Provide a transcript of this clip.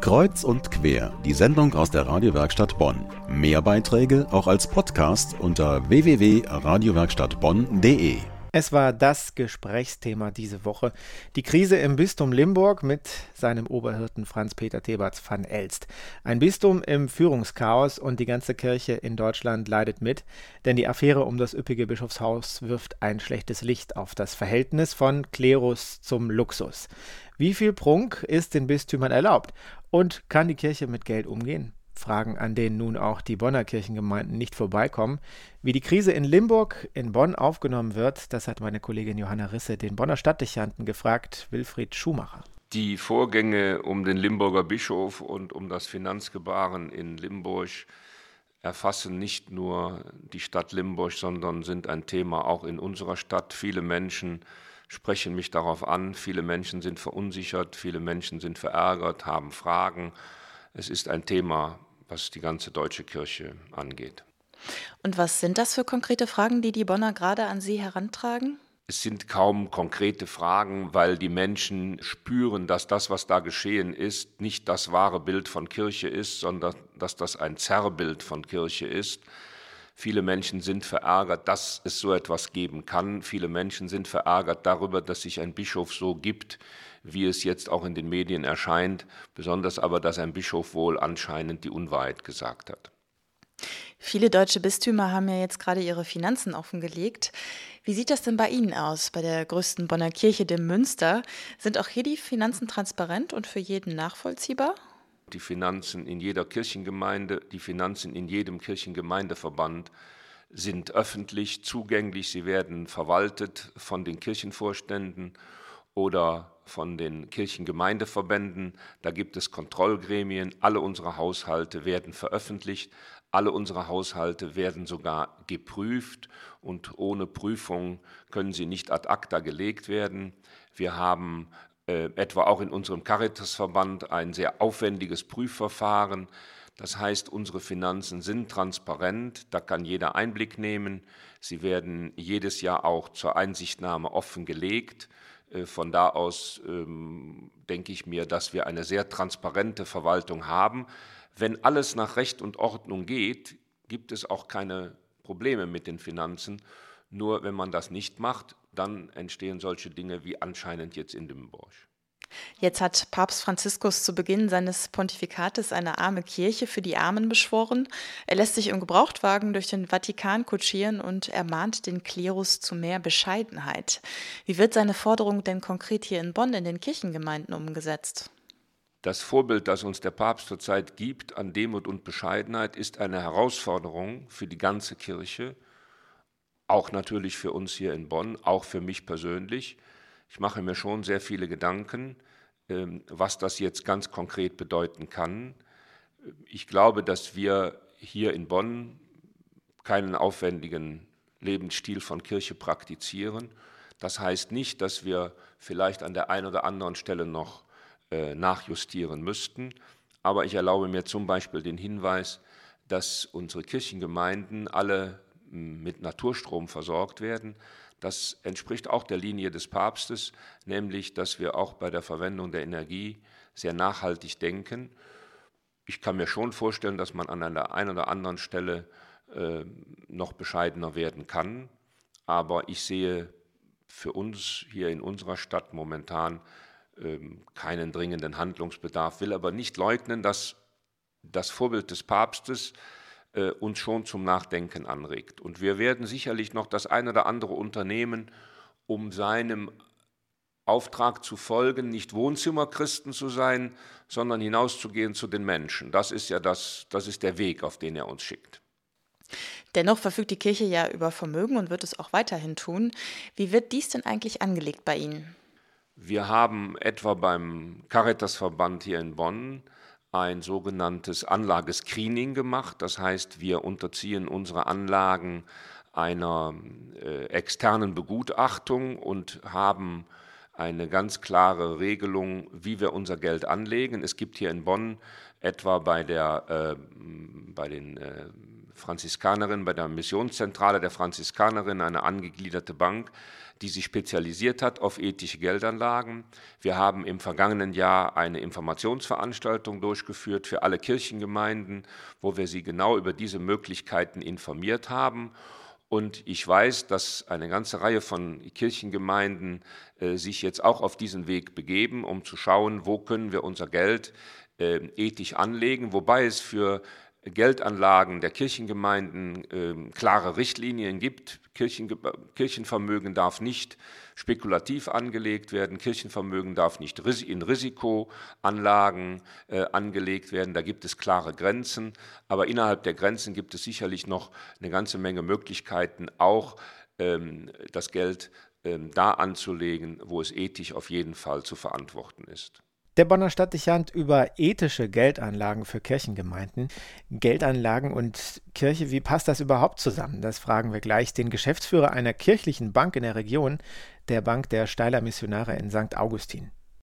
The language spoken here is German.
Kreuz und quer, die Sendung aus der Radiowerkstatt Bonn. Mehr Beiträge auch als Podcast unter www.radiowerkstattbonn.de. Es war das Gesprächsthema diese Woche. Die Krise im Bistum Limburg mit seinem Oberhirten Franz-Peter Theberts van Elst. Ein Bistum im Führungschaos und die ganze Kirche in Deutschland leidet mit, denn die Affäre um das üppige Bischofshaus wirft ein schlechtes Licht auf das Verhältnis von Klerus zum Luxus. Wie viel Prunk ist den Bistümern erlaubt? Und kann die Kirche mit Geld umgehen? Fragen, an denen nun auch die Bonner Kirchengemeinden nicht vorbeikommen. Wie die Krise in Limburg in Bonn aufgenommen wird, das hat meine Kollegin Johanna Risse den Bonner Stadtdechanten gefragt, Wilfried Schumacher. Die Vorgänge um den Limburger Bischof und um das Finanzgebaren in Limburg erfassen nicht nur die Stadt Limburg, sondern sind ein Thema auch in unserer Stadt. Viele Menschen sprechen mich darauf an, viele Menschen sind verunsichert, viele Menschen sind verärgert, haben Fragen. Es ist ein Thema, was die ganze deutsche Kirche angeht. Und was sind das für konkrete Fragen, die die Bonner gerade an Sie herantragen? Es sind kaum konkrete Fragen, weil die Menschen spüren, dass das, was da geschehen ist, nicht das wahre Bild von Kirche ist, sondern dass das ein Zerrbild von Kirche ist. Viele Menschen sind verärgert, dass es so etwas geben kann. Viele Menschen sind verärgert darüber, dass sich ein Bischof so gibt, wie es jetzt auch in den Medien erscheint, besonders aber, dass ein Bischof wohl anscheinend die Unwahrheit gesagt hat. Viele deutsche Bistümer haben ja jetzt gerade ihre Finanzen offengelegt. Wie sieht das denn bei Ihnen aus, bei der größten Bonner Kirche, dem Münster? Sind auch hier die Finanzen transparent und für jeden nachvollziehbar? Die Finanzen in jeder Kirchengemeinde, die Finanzen in jedem Kirchengemeindeverband sind öffentlich zugänglich. Sie werden verwaltet von den Kirchenvorständen oder von den Kirchengemeindeverbänden. Da gibt es Kontrollgremien. Alle unsere Haushalte werden veröffentlicht. Alle unsere Haushalte werden sogar geprüft und ohne Prüfung können sie nicht ad acta gelegt werden. Wir haben äh, etwa auch in unserem Caritasverband ein sehr aufwendiges Prüfverfahren. Das heißt, unsere Finanzen sind transparent, da kann jeder Einblick nehmen. Sie werden jedes Jahr auch zur Einsichtnahme offengelegt. Äh, von da aus ähm, denke ich mir, dass wir eine sehr transparente Verwaltung haben. Wenn alles nach Recht und Ordnung geht, gibt es auch keine Probleme mit den Finanzen. Nur wenn man das nicht macht, dann entstehen solche Dinge wie anscheinend jetzt in Dimmenborg. Jetzt hat Papst Franziskus zu Beginn seines Pontifikates eine arme Kirche für die Armen beschworen. Er lässt sich im Gebrauchtwagen durch den Vatikan kutschieren und ermahnt den Klerus zu mehr Bescheidenheit. Wie wird seine Forderung denn konkret hier in Bonn in den Kirchengemeinden umgesetzt? Das Vorbild, das uns der Papst zurzeit gibt an Demut und Bescheidenheit, ist eine Herausforderung für die ganze Kirche, auch natürlich für uns hier in Bonn, auch für mich persönlich. Ich mache mir schon sehr viele Gedanken, ähm, was das jetzt ganz konkret bedeuten kann. Ich glaube, dass wir hier in Bonn keinen aufwendigen Lebensstil von Kirche praktizieren. Das heißt nicht, dass wir vielleicht an der einen oder anderen Stelle noch äh, nachjustieren müssten. Aber ich erlaube mir zum Beispiel den Hinweis, dass unsere Kirchengemeinden alle mit Naturstrom versorgt werden. Das entspricht auch der Linie des Papstes, nämlich dass wir auch bei der Verwendung der Energie sehr nachhaltig denken. Ich kann mir schon vorstellen, dass man an einer einen oder anderen Stelle äh, noch bescheidener werden kann, aber ich sehe für uns hier in unserer Stadt momentan äh, keinen dringenden Handlungsbedarf, will aber nicht leugnen, dass das Vorbild des Papstes äh, uns schon zum Nachdenken anregt. Und wir werden sicherlich noch das eine oder andere unternehmen, um seinem Auftrag zu folgen, nicht Wohnzimmerchristen zu sein, sondern hinauszugehen zu den Menschen. Das ist ja das, das ist der Weg, auf den er uns schickt. Dennoch verfügt die Kirche ja über Vermögen und wird es auch weiterhin tun. Wie wird dies denn eigentlich angelegt bei Ihnen? Wir haben etwa beim Caritasverband hier in Bonn ein sogenanntes Anlagescreening gemacht. Das heißt, wir unterziehen unsere Anlagen einer äh, externen Begutachtung und haben eine ganz klare Regelung, wie wir unser Geld anlegen. Es gibt hier in Bonn etwa bei, der, äh, bei den äh, Franziskanerinnen, bei der Missionszentrale der Franziskanerinnen eine angegliederte Bank, die sich spezialisiert hat auf ethische Geldanlagen. Wir haben im vergangenen Jahr eine Informationsveranstaltung durchgeführt für alle Kirchengemeinden, wo wir sie genau über diese Möglichkeiten informiert haben. Und ich weiß, dass eine ganze Reihe von Kirchengemeinden äh, sich jetzt auch auf diesen Weg begeben, um zu schauen, wo können wir unser Geld äh, ethisch anlegen, wobei es für Geldanlagen der Kirchengemeinden äh, klare Richtlinien gibt. Kirchen, Kirchenvermögen darf nicht spekulativ angelegt werden, Kirchenvermögen darf nicht in Risikoanlagen äh, angelegt werden, da gibt es klare Grenzen, aber innerhalb der Grenzen gibt es sicherlich noch eine ganze Menge Möglichkeiten, auch ähm, das Geld ähm, da anzulegen, wo es ethisch auf jeden Fall zu verantworten ist. Der Bonner Stadtdechant über ethische Geldanlagen für Kirchengemeinden. Geldanlagen und Kirche, wie passt das überhaupt zusammen? Das fragen wir gleich den Geschäftsführer einer kirchlichen Bank in der Region, der Bank der Steiler Missionare in St. Augustin.